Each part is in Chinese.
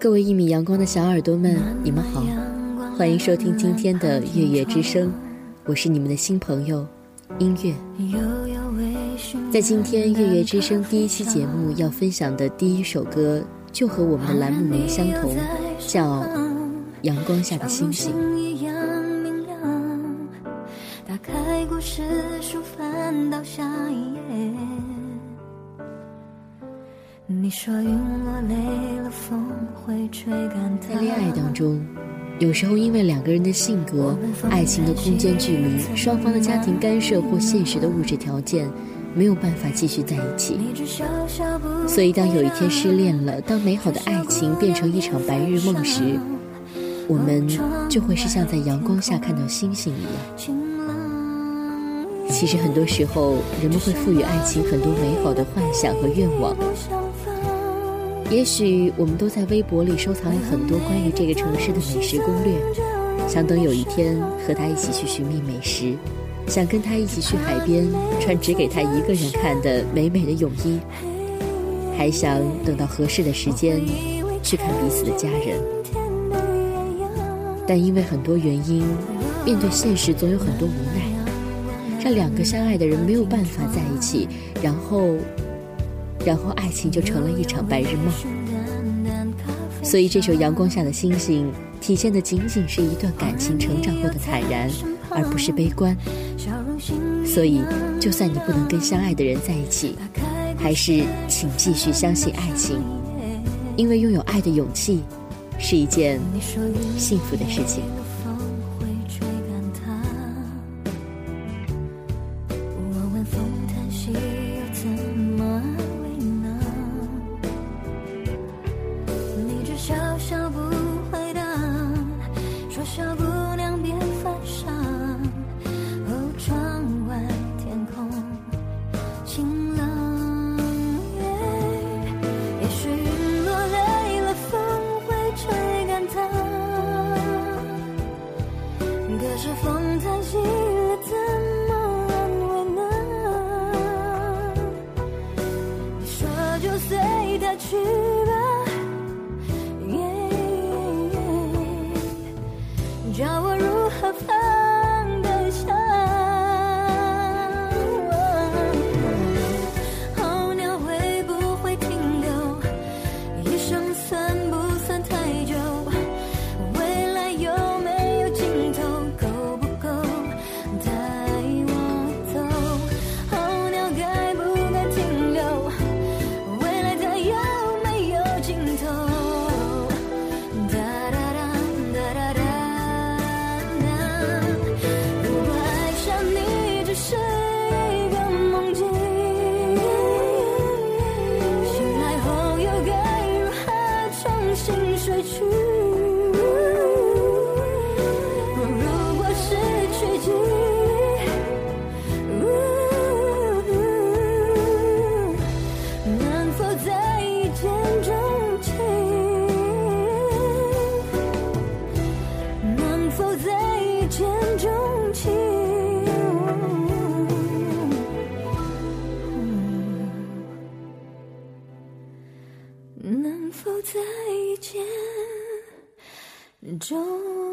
各位一米阳光的小耳朵们，你们好，欢迎收听今天的月月之声，我是你们的新朋友音乐。在今天月月之声第一期节目要分享的第一首歌，就和我们的栏目名相同，叫《阳光下的星星》。在恋爱当中，有时候因为两个人的性格、爱情的空间距离、双方的家庭干涉或现实的物质条件，没有办法继续在一起。所以，当有一天失恋了，当美好的爱情变成一场白日梦时，我们就会是像在阳光下看到星星一样。其实，很多时候，人们会赋予爱情很多美好的幻想和愿望。也许我们都在微博里收藏了很多关于这个城市的美食攻略，想等有一天和他一起去寻觅美食，想跟他一起去海边穿只给他一个人看的美美的泳衣，还想等到合适的时间去看彼此的家人。但因为很多原因，面对现实总有很多无奈，让两个相爱的人没有办法在一起，然后。然后爱情就成了一场白日梦，所以这首《阳光下的星星》体现的仅仅是一段感情成长后的坦然，而不是悲观。所以，就算你不能跟相爱的人在一起，还是请继续相信爱情，因为拥有爱的勇气是一件幸福的事情。Joy.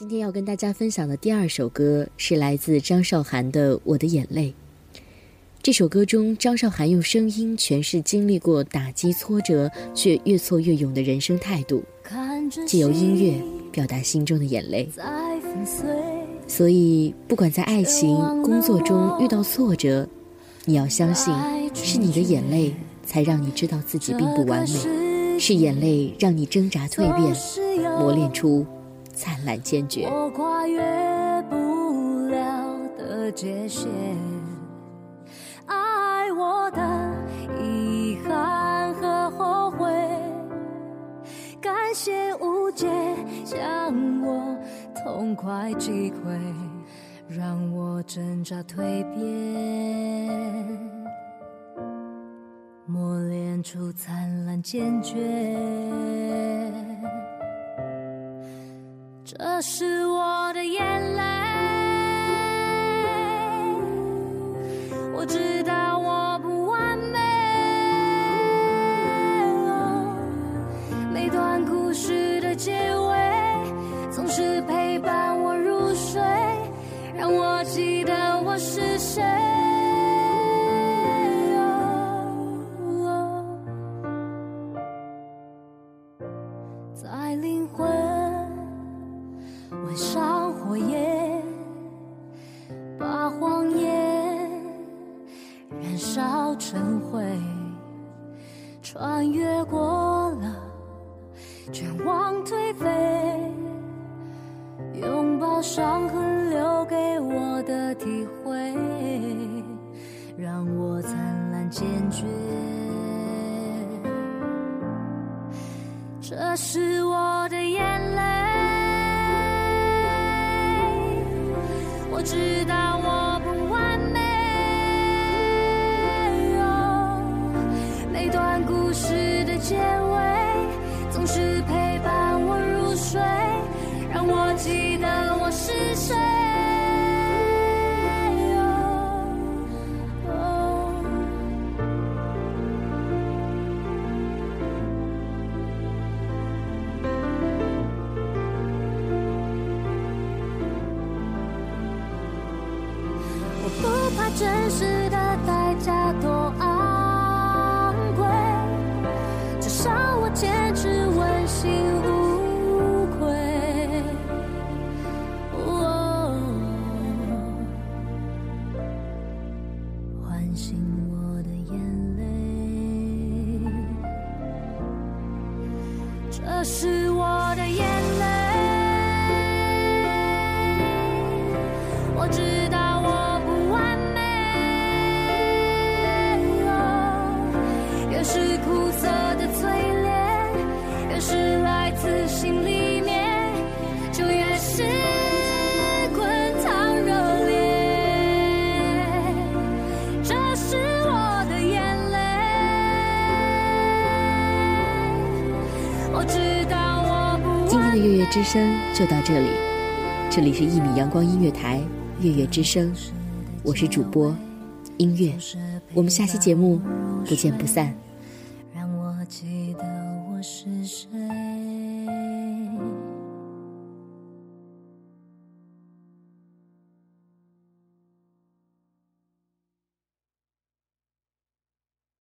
今天要跟大家分享的第二首歌是来自张韶涵的《我的眼泪》。这首歌中，张韶涵用声音诠释经历过打击挫折却越挫越勇的人生态度，借由音乐表达心中的眼泪。所以，不管在爱情、工作中遇到挫折，你要相信，是你的眼泪才让你知道自己并不完美，是眼泪让你挣扎蜕变，磨练出灿烂坚决。我跨越不了的界限，爱我的遗憾和后悔，感谢无解，将我痛快击溃，让我挣扎蜕变，磨练出灿烂坚决。这是我的眼泪。我知道我不完美，每段故事的结尾总是陪伴我入睡，让我记得我是谁。在灵魂吻上火焰，把谎言燃。烧成灰，穿越过了绝望颓废，拥抱伤痕留给我的体会，让我灿烂坚决。这是我的眼泪，我知道我不完美。每段故事的结尾总是陪伴我入睡，让我记得我是谁。唤醒我的眼泪，这是之声就到这里，这里是一米阳光音乐台月月之声，我是主播音乐，我们下期节目不见不散。让我记得我是谁。